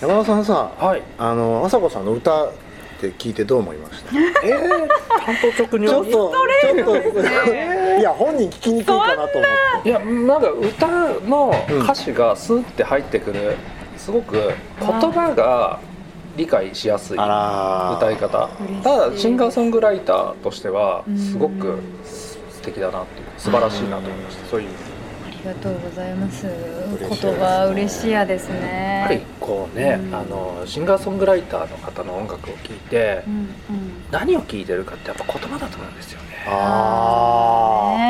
山田さんさはい。あの朝子さんの歌って聞いてどう思いました？えー、担当曲に？ちょっとちょっといや本人聞きにくいかなと思って。いやなんか歌の歌詞がスーって入ってくるすごく言葉が理解しやすい歌い方。ただシンガーソングライターとしてはうん。すごく素敵だなっていう素晴らしいなと思いました。そういうありがとうございます。言葉嬉しいやですやっねぱりこうね、うん。あのシンガーソングライターの方の音楽を聴いてうんうん。何を聴いてるかってやっぱ言葉だと思うんですよね。あそうね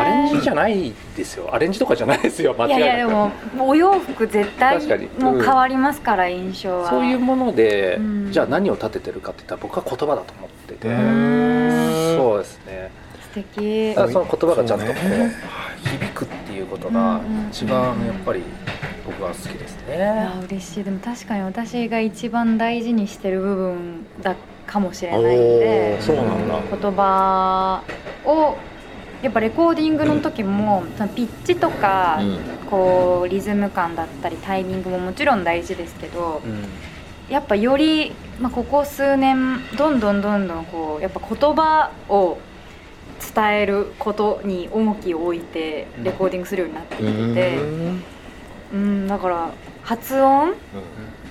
アレンジじゃないですよ。アレンジとかじゃないですよ間いやい違いなく。やでもお洋服絶対もう変わりますから印象は。そういうもので、うん。じゃあ何を立ててるかって言ったら僕は言葉だと思ってて、ん。そうですね。素敵。だからその言葉がちゃんとこうねいうことが一番やっぱり僕は好きですいやね。嬉しい。でも確かに私が一番大事にしてる部分だかもしれおないのでーそうなんだ。言葉をやっぱレコーディングの時もそのピッチとか、うん。こうリズム感だったりタイミングももちろん大事ですけどうん。やっぱより、まあ、ここ数年どんどんどんどんこうやっぱ言葉を伝えることに重きを置いてレコーディングするようになってきてて、うん。うん、だから発音？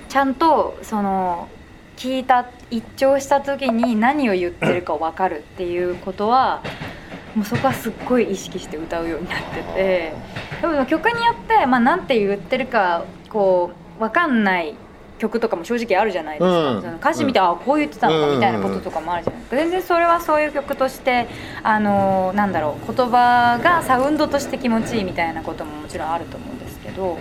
ちゃんとその聞いた一聴した時に何を言ってるか分かるっていうことはもうそこはすっごい意識して歌うようになってて。でも曲によって、まあ、なんて言ってるかこう分かんない曲とかも正直あるじゃないですか、うん。その歌詞見て、あこう言ってたの？かみたいなこととかもあるじゃないですか。全然それはそういう曲としてあのなんだろう言葉がサウンドとして気持ちいいみたいなことももちろんあると思うんですけど、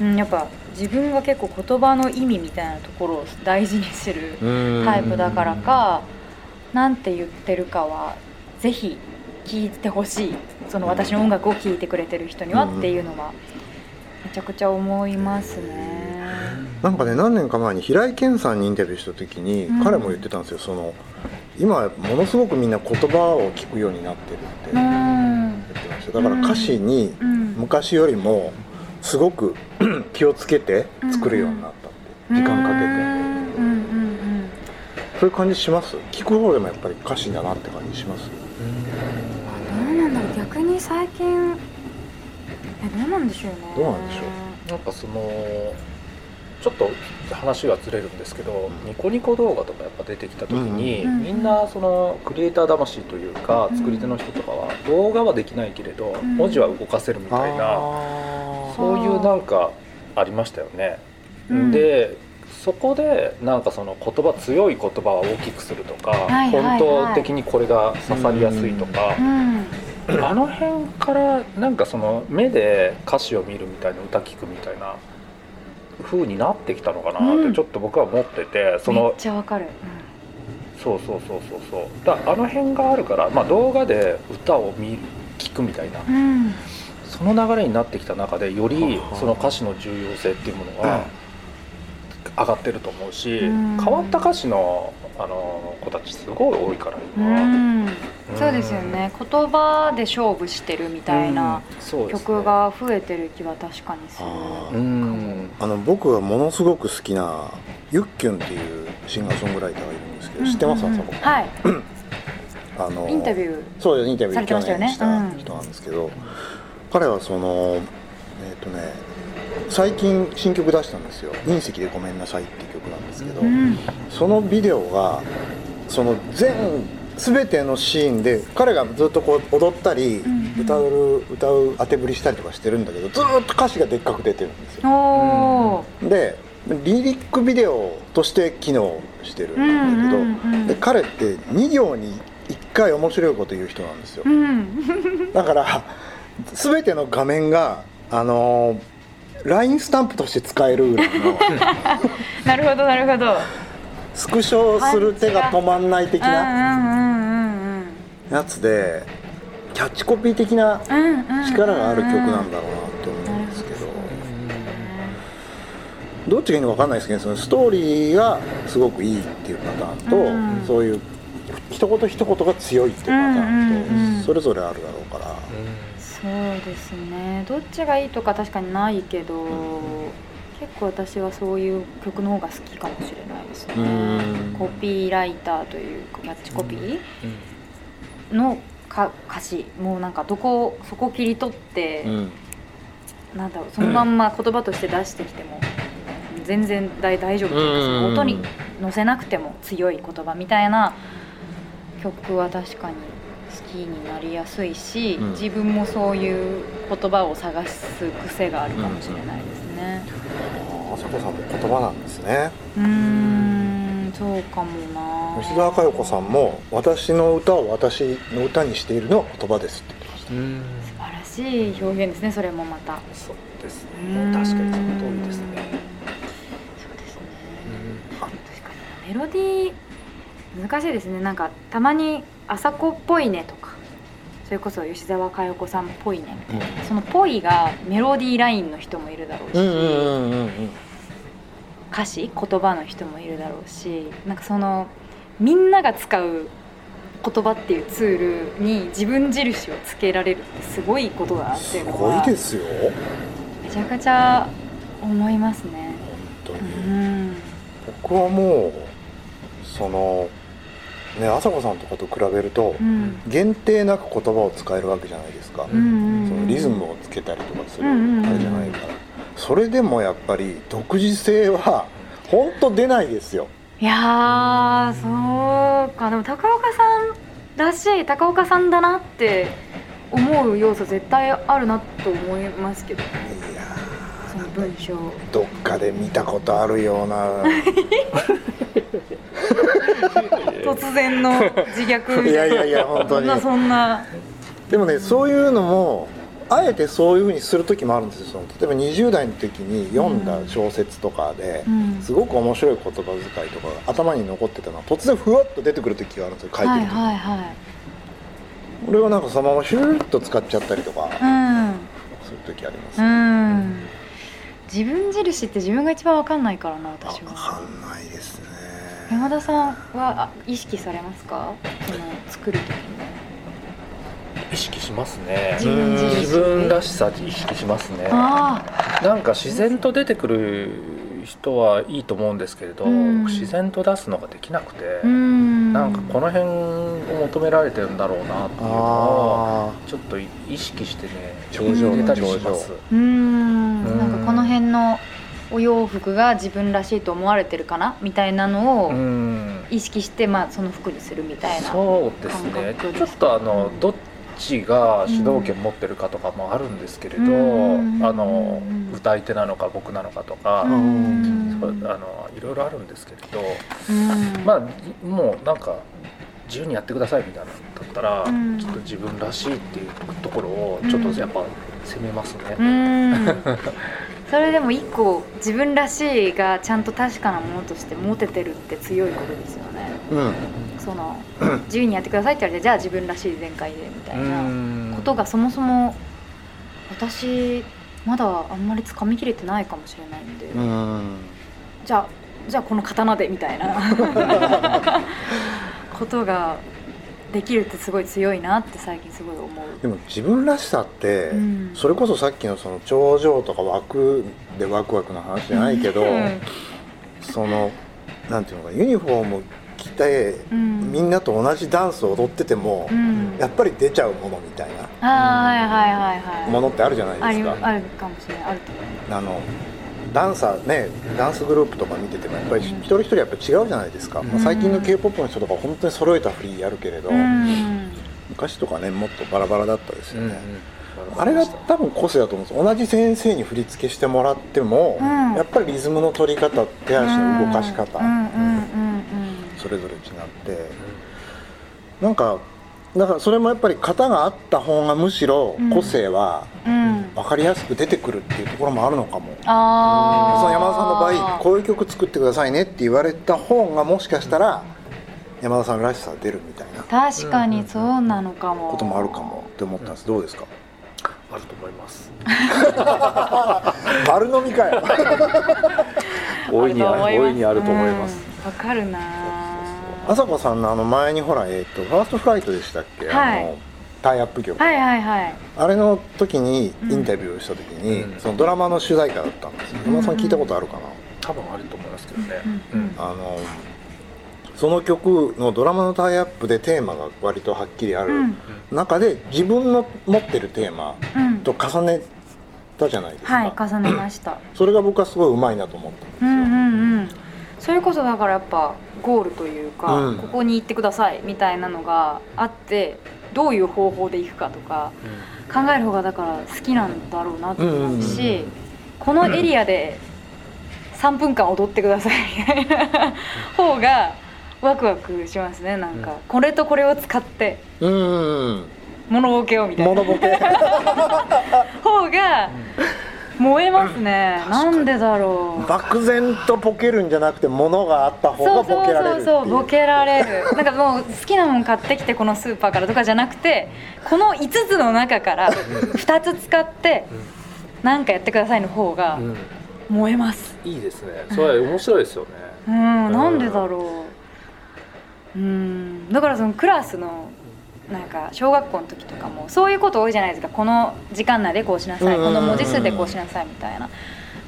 うん、やっぱ自分が結構言葉の意味みたいなところを大事にするうん。タイプだからかなんて言ってるかはぜひ聞いてほしい。その私の音楽を聴いてくれてる人にはっていうのはめちゃくちゃ思いますね。なんかね何年か前に平井堅さんにインタビューした時に、うん。彼も言ってたんですよ。その今ものすごくみんな言葉を聞くようになってるって。う言んってました。だから歌詞にうん。昔よりもすごく 気をつけて作るようになったって。時間かけて。そういう感じします？聞く方でもやっぱり歌詞だなって感じします？うんどうなんだろう。逆に最近えどうなんでしょうね。どうなんでしょなんかそのちょっと話がずれるんですけど、ニコニコ動画とかやっぱ出てきた時に、うんみんなそのクリエイター魂というか、うん。作り手の人とかは動画はできないけれど、ん。文字は動かせるみたいな、あそういうなんかありましたよね。うん。でそこでなんかその言葉強い言葉は大きくするとか、はいはいはい。本当的にこれが刺さりやすいとか、うん。あの辺からなんかその目で歌詞を見るみたいな歌聞くみたいな風になってきたのかなっうん。てちょっと僕は思ってて、そめっのちゃわかる、そうそうそうそうそう。だあの辺があるから、まあ、動画で歌を見る聞くみたいな。うん。うんその流れになってきた中でよりその歌詞の重要性っていうものが上がってると思うし、うん。変わった歌詞のあの子たちすごい多いからう今、ん。そうですよね。言葉で勝負してるみたいな曲が増えてる気は確かにする。あー。うんあの僕がものすごく好きなゆっきゅんっていうシンガーソングライターがいるんですけど、知ってます？あそこ。はい。あのインタビューそうですインタビュー。したよね。去年した人なんですけど、彼はそのえっ、とね最近新曲出したんですよ「隕石でごめんなさい」っていう曲なんですけど、うん。そのビデオがその全全てのシーンで彼がずっとこう踊ったり、んうん歌う歌う当てぶりしたりとかしてるんだけどずーっと歌詞がでっかく出てるんですよ。でリリックビデオとして機能してるんだけど、で彼って2行に1回面白いこと言う人なんですよ。うん。だから全ての画面があのー LINE スタンプとして使えるぐらいの。なるほどなるほど。スクショする手が止まんない的なうん。やつでキャッチコピー的な力がある曲なんだろうなって思うんですけど。どっちがいいのか分かんないですけどそのストーリーがすごくいいっていうパターンと、うん。そういう一言一言が強いっていうパターンと、それぞれあるだろうから、そうですね。どっちがいいとか確かにないけど、結構私はそういう曲の方が好きかもしれないですね。うん。コピーライターというかキャッチコピーのか歌詞もうなんかどこそこ切り取って、うん。なんだろうそのまんま言葉として出してきても全然大大丈夫というか音に乗せなくても強い言葉みたいな曲は確かに好きになりやすいし、うん。自分もそういう言葉を探す癖があるかもしれないですね。あさこさんも言葉なんですね。うーんそうかもな吉澤佳代子さんも私の歌を私の歌にしているのは言葉ですって言ってました。うん。素晴らしい表現ですねそれもまた。そうですうね。ん確かにその通りですね。そうですね。確かにメロディー難しいですね。なんかたまに朝子っぽいねとか。それこそ吉澤佳代子さんっぽいね。その「ぽい」がメロディーラインの人もいるだろうし、うんうんうんうんうん。歌詞言葉の人もいるだろうし。なんかそのみんなが使う言葉っていうツールに自分印をつけられるってすごいことだなってすいうのごいはですよ。めちゃくちゃ思いますね。本当うに、ん。僕はもうそのね朝子さんとかと比べると、うん。限定なく言葉を使えるわけじゃないですか、うんうんうん。そのリズムをつけたりとかするうんうんうん。あれじゃないから。それでもやっぱり独自性は本当出ないですよいやーそうか。でも高岡さんらしい高岡さんだなって思う要素絶対あるなと思いますけど。いやその文章。ーどっかで見たことあるような。突然の自虐。いやいやいや本当に。そんなそんな。でもねそういうのもあえてそういうふうにする時もあるんですよその例えば20代の時に読んだ小説とかで、うん。すごく面白い言葉遣いとかが頭に残ってたのは突然ふわっと出てくる時があるんですよ書いてはいる時、はいはい俺はなんかそのままシューッと使っちゃったりとかうん。する時あります、うねん。自分印って自分が一番わかんないからなわ私は。かんないですね。山田さんはあ意識されますか？その作る時に意識しますね。自分印自分らしさ意識しますね。あなんか自然と出てくる人はいいと思うんですけれど、うん。自然と出すのができなくて、あうん。なんかこの辺を求められてるんだろうなっていうのをあちょっと意識してね頂上入れたりします。なんかこの辺のお洋服が自分らしいと思われてるかな？みたいなのをうん。意識して、まあ、その服にするみたいなそうですね。ちょっとあのどっちが主導権持ってるかとかもあるんですけれど、うん。あのうん歌い手なのか僕なのかとか、あのいろいろあるんですけれど、うん。まあもうなんか自由にやってくださいみたいなのだったら、うん。ちょっと自分らしいっていうところをちょっとやっぱ攻めますね。うん。それでも一個自分らしいがちゃんと確かなものとして持ててるって強いことですよね。ーうんその自由にやってくださいって言われてじゃあ自分らしい全開でみたいなうん。ことがそもそも私まだあんまり掴みきれてないかもしれないんで、うん。じゃあじゃあこの刀でみたいな。ことができるってすごい強いなって最近すごい思う。でも自分らしさって、うん。それこそさっきのその頂上とか枠でワクワクの話じゃないけど、うん。そのなんていうのかユニフォーム着て、うん。みんなと同じダンスを踊ってても、うん。やっぱり出ちゃうものみたいなあーはいはいはいはいものってあるじゃないですか。あるかもしれないあると思う。あのダンサーねダンスグループとか見ててもやっぱり一人一人やっぱ違うじゃないですか、まあ最近の k p o p の人とか本当に揃えた振りやるけれど、うん。昔とかねもっとバラバラだったですよね、うんあれが多分個性だと思うんです。同じ先生に振り付けしてもらっても、うん。やっぱりリズムの取り方手足の動かし方、うんうんうんうんそれぞれ違って。なんかだからそれもやっぱり型があった方がむしろ個性はうん。うん分かりやすく出てくるっていうところもあるのかも、ああその山田さんの場合こういう曲作ってくださいねって言われた方がもしかしたら山田さんらしさが出るみたいな確かにそうなのかも。こともあるかもって思ったんです。どうですか？あると思います。丸飲みかよ。大いにある大いにあると思います。うん。わかるな朝子さんのあの前にほら、えー、とファーストフライトでしたっけ、はい。あのタイアップ曲、はいはいはい。あれの時にインタビューをした時に、うん。そのドラマの主題歌だったんですよ。山田さん聞いたことあるかな、多分あると思いますけどね。うん。うん。あのその曲のドラマのタイアップでテーマが割とはっきりあるうん。中で自分の持ってるテーマうん。と重ねたじゃないですか、はい重ねました。それが僕はすごいうまいなと思ったんですよ、うんうんうんそれこそだからやっぱゴールというか、うん。ここに行ってくださいみたいなのがあってどういう方法で行くかとか考える方がだから好きなんだろうなと思うし、うんこのエリアで3分間踊ってくださいみたいな 方がワクワクしますねなんか、うん。これとこれを使ってうんうん物ボケをみたいな。方が燃えますね、なんでだろう。漠然とボケるんじゃなくて物があった方がボケられるそうそう。そうボケられる。なんかもう好きなもん買ってきてこのスーパーからとかじゃなくてこの5つの中から2つ使って何かやってくださいの方がうん。燃えます。いいですね。それ面白いですよね。うん。なんでだろう。うん。だからそのクラスのなんか小学校の時とかもそういうこと多いじゃないですか。この時間内でこうしなさい。この文字数でこうしなさいみたいな。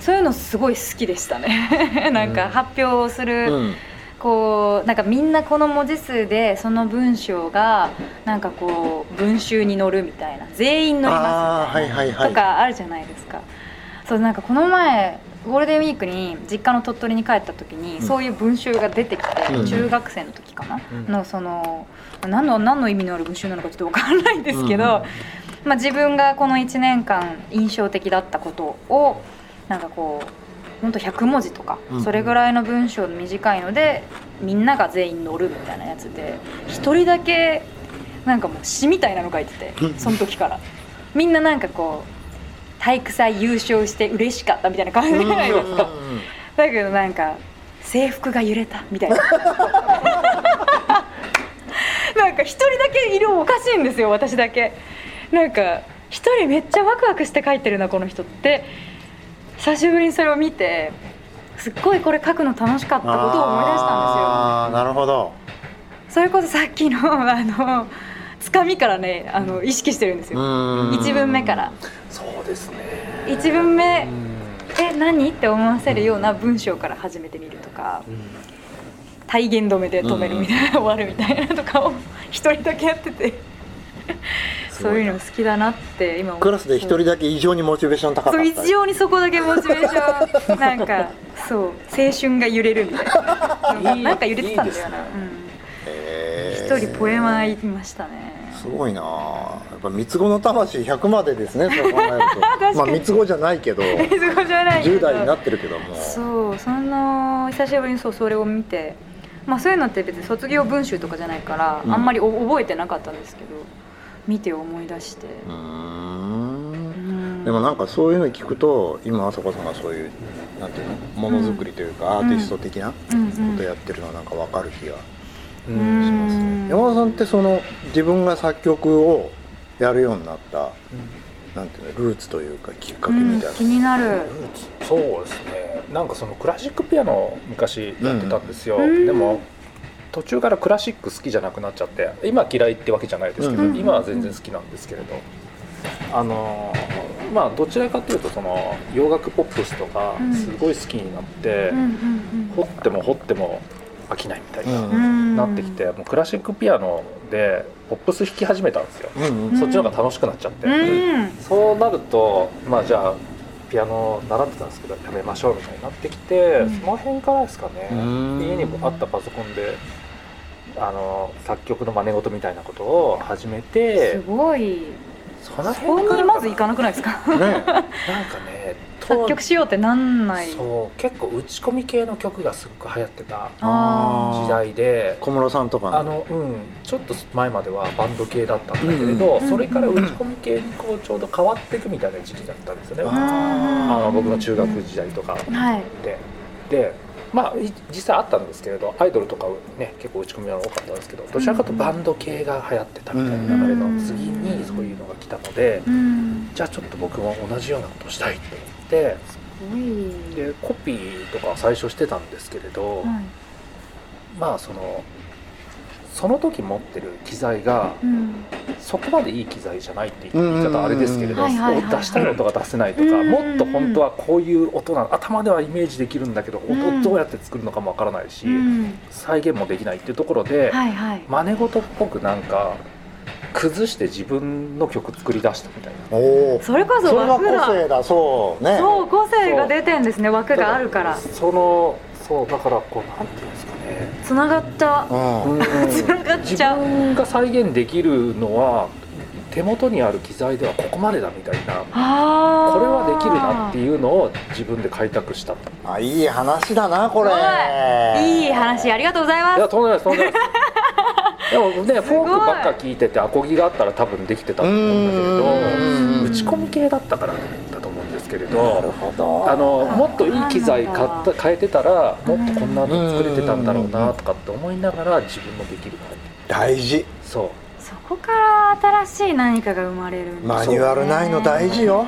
そういうのすごい好きでしたね。なんか発表をする、うん。こうなんかみんなこの文字数でその文章がなんかこう文集に載るみたいな。全員載りますみたいいはいはい。とかあるじゃないですか。そうなんかこの前ゴールデンウィークに実家の鳥取に帰った時に、うん。そういう文集が出てきて、うん。中学生の時かな、うん。のその何の何の意味のある文集なのかちょっと分からないんですけど、うん。まあ、自分がこの1年間印象的だったことをなんかこうほんと100文字とか、うん。それぐらいの文章短いのでみんなが全員乗るみたいなやつで一人だけなんかもう詩みたいなの書いててうん。その時から。みんななんかこう体育祭優勝して嬉しかったみたいな感じじゃないですか。だけどなんか制服が揺れたみたいな。なんか一人だけ色おかしいんですよ私だけ。なんか一人めっちゃワクワクして書いてるなこの人って。久しぶりにそれを見てすっごいこれ書くの楽しかったことを思い出したんああなるほど。ですよそれこそさっきのあのつかみからねあの意識してるんですよ。うん。一文目から。そうですね。一文目うん。え何？って思わせるような文章から始めてみるとか体言止めで止めるみたいな、終わるみたいなとかを一人だけやってて。そういうの好きだなって今思クラスで一人だけ異常にモチベーション高かそう一様にそこだけモチベーションなんかそう青春が揺れるみたいななんか揺れてたんだよな。へうん。ー一人ポエマーいましたねすごいな。あやっぱ三つ子の魂100までですねそう考えると。まあ三つ子じゃないけど。そこじゃないけど。10代になってるけども。そうその久しぶりにそうそれを見て。まあそういうのって別に卒業文集とかじゃないから、うん。あんまりお覚えてなかったんですけど見て思い出して。うん。ん。でもなんかそういうの聞くと今あさこさんがそういうなんていうのものづくりというか、アーティスト的なこうん。うん。とやってるのはなんかわかる気がううんしますね、山田さんってその自分が作曲をやるようになったなんていうのルーツというかきっかけうんみたいな、気になる。そうですね。なんかそのクラシックピアノ昔やってたんですよ、うん。でも途中からクラシック好きじゃなくなっちゃって今嫌いってわけじゃないですけど、うん。今は全然好きなんですけれど。あのまあどちらかというとその洋楽ポップスとかうん。すごい好きになって、うんうん。掘っても掘っても飽きないみたいな、なってきてもうクラシックピアノでポップス弾き始めたんですよ、うんうん。んそっちの方が楽しくなっちゃって、うん。そうなるとまあじゃあピアノ習ってたんですけどやめましょうみたいになってきて、うん。その辺からですかね。うん。家にもあったパソコンであの作曲の真似事みたいなことを始めて。すごい。そこ辺からにまず行かなくないですか？ね。なんかね作曲しようってなんない？そう結構打ち込み系の曲がすごく流行ってたあ時代で。小室さんとかあのうんちょっと前まではバンド系だったんだけれど、うんそれから打ち込み系にこうちょうど変わっていくみたいな時期だったんですよね、ああの僕の中学時代とかはい。ででまあい実際あったんですけれどアイドルとかね結構打ち込みは多かったんですけどどちらかというとバンド系が流行ってたみたいな流れの次にそういうのが来たのでうんじゃあちょっと僕も同じようなことをしたいってすごいでコピーとかは最初してたんですけれど、はい。まあそのその時持ってる機材がうん。そこまでいい機材じゃないって言い方はあれですけれど出したい音が出せないとかうん。もっと本当はこういう音なの頭ではイメージできるんだけどうん。音どうやって作るのかもわからないしうん。再現もできないっていうところではいはい。真似事っぽくなんか崩して自分の曲作り出したみたいな。それこそそれが個性だ。そうね。そう個性が出てんですね枠があるから。そのそうだからこうなんていうんですかね。つながった。うん。つながっ自ちゃう。分が再現できるのは手元にある機材ではここまでだみたいな。あーこれはできるなっていうのを自分で開拓した。いあいい話だなこれ。い。い話ありがとうございます。やとんでもないですとんでもないですでもねフォークばっか聞いててアコギがあったら多分できてたと思うんだけど打ち込み系だったからだと思うんですけれなるどほど。あのもっといい機材買った変えてたらもっとこんなの作れてたんだろううなんとかって思いながら自分のできる感じ大事。そうそこから新しい何かが生まれるマニュアルないの大事よ。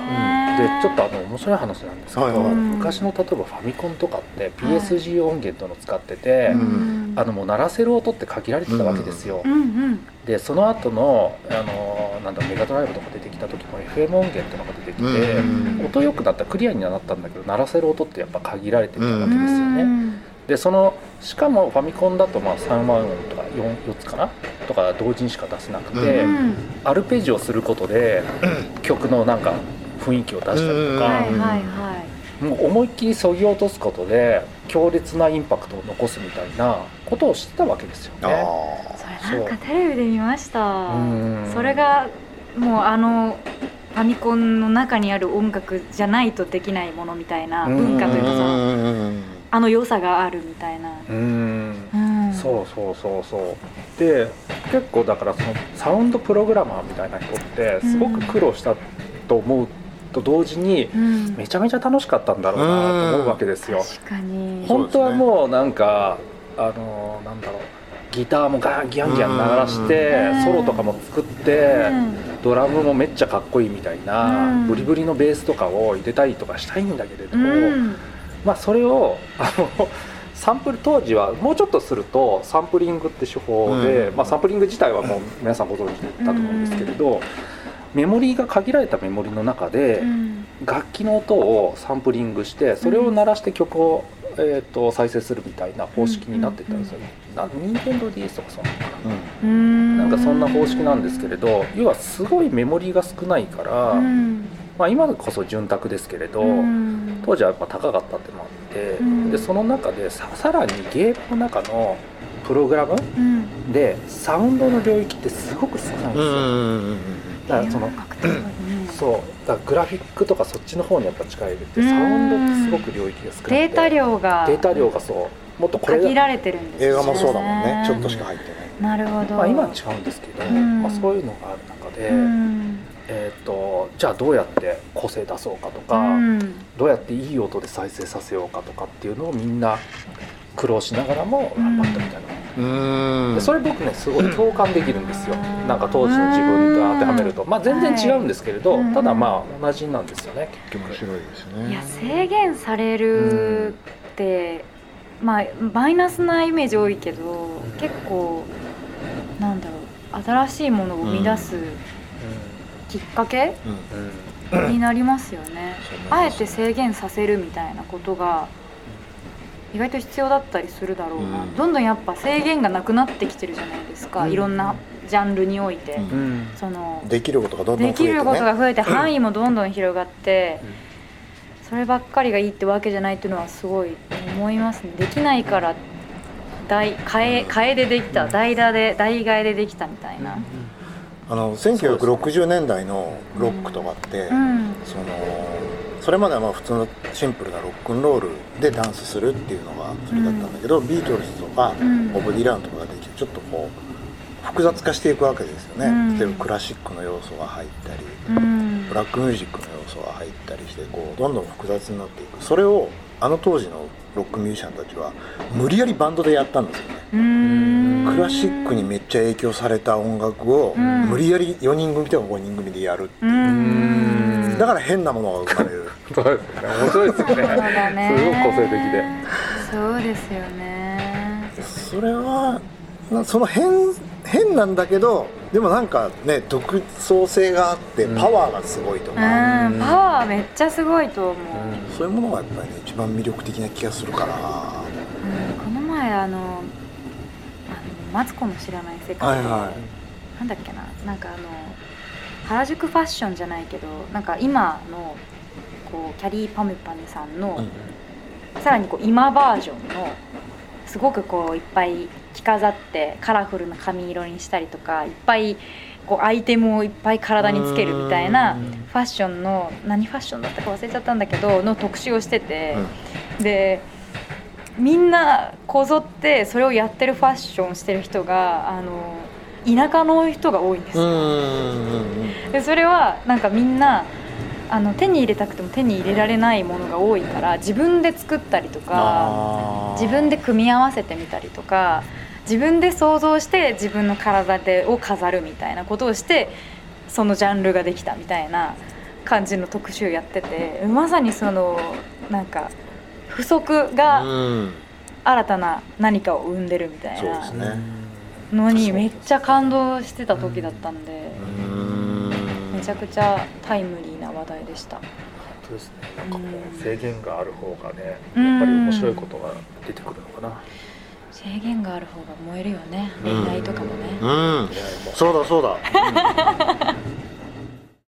でちょっとあの面白い話なんですけど、はいはい。昔の例えばファミコンとかって PSG 音源との使ってて、うん。あのもう鳴らせる音って限られてたわけですよ、うん。うんでその後のあのなんだメガドライブとか出てきた時も FM 音源っていうのが出てきて、うん。音良くなったクリアにはなったんだけど鳴らせる音ってやっぱ限られてたわけですよね、うんでそのしかもファミコンだとまあ3万音とか 4, 4つかなとか同時にしか出せなくて、ううん。アルペジオすることで曲のなんか雰囲気を出したりとうんか、思いっきりそぎ落とすことで強烈なインパクトを残すみたいなことをしてたわけですよあね。それなんかテレビで見ました。うん。それがもうあのファミコンの中にある音楽じゃないとできないものみたいなうん。文化というかそのん。あの良さがあるみたいな、うん。うん、そうそうそうそう。で結構だからそのサウンドプログラマーみたいな人ってすごく苦労したと思うと同時にうん、めちゃめちゃ楽しかったんだろうなと思うわけですよ。本当はもうなんかあのなんだろうギターもガーギャンギャン鳴らしてうん。ソロとかも作ってうん。ドラムもめっちゃかっこいいみたいなうん。ブリブリのベースとかを入れたりとかしたいんだけれども、うん。まあそれをあのサンプル当時はもうちょっとするとサンプリングって手法で、うん。まあ、サンプリング自体はもう皆さんご存知だと思うんですけれど、メモリーが限られたメモリの中でうん。楽器の音をサンプリングしてそれを鳴らして曲を、えー、と再生するみたいな方式になってたんですよね。なん任天堂 DS とかそんなのかな。うん。なんかそんな方式なんですけれど要はすごいメモリーが少ないから、うんまあ、今こそ潤沢ですけれど、うん。当時はやっぱ高かったってのもあって、うん。でその中でささらにゲームの中のプログラムうん。でサウンドの領域ってすごく少ないんですよ、だからそのそうだからグラフィックとかそっちの方にやっぱ力入れてうん。サウンドってすごく領域が少なくて。データ量が。データ量がそう。もっとこれ限られてるんです映画もそうだもんね。ちょっとしか入ってない。なるほど、まあ、今は違うんですけど、うん。まあ、そういうのがある中で、うんえー、とじゃあどうやって個性出そうかとか、うん。どうやっていい音で再生させようかとかっていうのをみんな苦労しながらも頑張ったみたいな、うん。でそれ僕ねすごい共感できるんですよ、なんか当時の自分と当てはめると、まあ全然違うんですけれど、はい。ただまあ同じなんですよね。結局面白いですね。いや制限されるって、まあマイナスなイメージ多いけど結構なんだろう新しいものを生み出すきっかけになりますよね、あえて制限させるみたいなことが意外と必要だったりするだろうな、うん。どんどんやっぱ制限がなくなってきてるじゃないですか、うん。いろんなジャンルにおいて、うん。うんそのできることがどんどん増でえてね。きることが増えて範囲もどんどん広がって、うん。そればっかりがいいってわけじゃないっていうのはすごい思いますね。できないから代替え替えでできた。代打で代替えでできたみたいなあの1960年代のロックとかって、うん。そのそれまではまあ普通のシンプルなロックンロールでダンスするっていうのがそれだったんだけど、ビートルズとか、うん。ボブ・ディランとかができてちょっとこう複雑化していくわけですよね、うん。例えばクラシックの要素が入ったり、うん。ブラックミュージックの要素が入ったりしてこうどんどん複雑になっていく。それをあの当時のロックミュージシャンたちは無理やりバンドでやったんですよね、うん。クラシックにめっちゃ影響された音楽をうん。無理やり4人組とか5人組でやるう。ん。だから変なものが生まれる。そうですね。面白いですよねだね。すごく個性的で。そうですよね。それはなその変変なんだけどでもなんかね独創性があってうん。パワーがすごいとう。ん。か、パワーめっちゃすごいと思う、そういうものがやっぱりね一番魅力的な気がするから。うん。この前あのあのマツコの知らない世界で、はいはなんだっけな？なんかあの原宿ファッションじゃないけどなんか今のこうキャリーパムパムさんの、うん。さらにこう今バージョンのすごくこういっぱい着飾ってカラフルな髪色にしたりとかいっぱいこうアイテムをいっぱい体につけるみたいなうん。ファッションの何ファッションだったか忘れちゃったんだけどの特集をしてて、でみんなこぞってそれをやってるファッションしてる人があの田舎の人が多いんですうよ。ん。でそれはなんかみんなあの手に入れたくても手に入れられないものが多いから自分で作ったりとか自分で組み合わせてみたりとか自分で想像して自分の体でを飾るみたいなことをしてそのジャンルができたみたいな感じの特集やっててまさにそのなんか不足がうん。新たな何かを生んでるみたいなのにめっちゃ感動してた時だったんでちゃくちゃタイムリーな話題でした。本当ですね。なんかもう制限がある方がねうん。やっぱり面白いことが出てくるのかな。制限がある方が燃えるよね。うん。恋愛とかもね、うん。そうだそうだ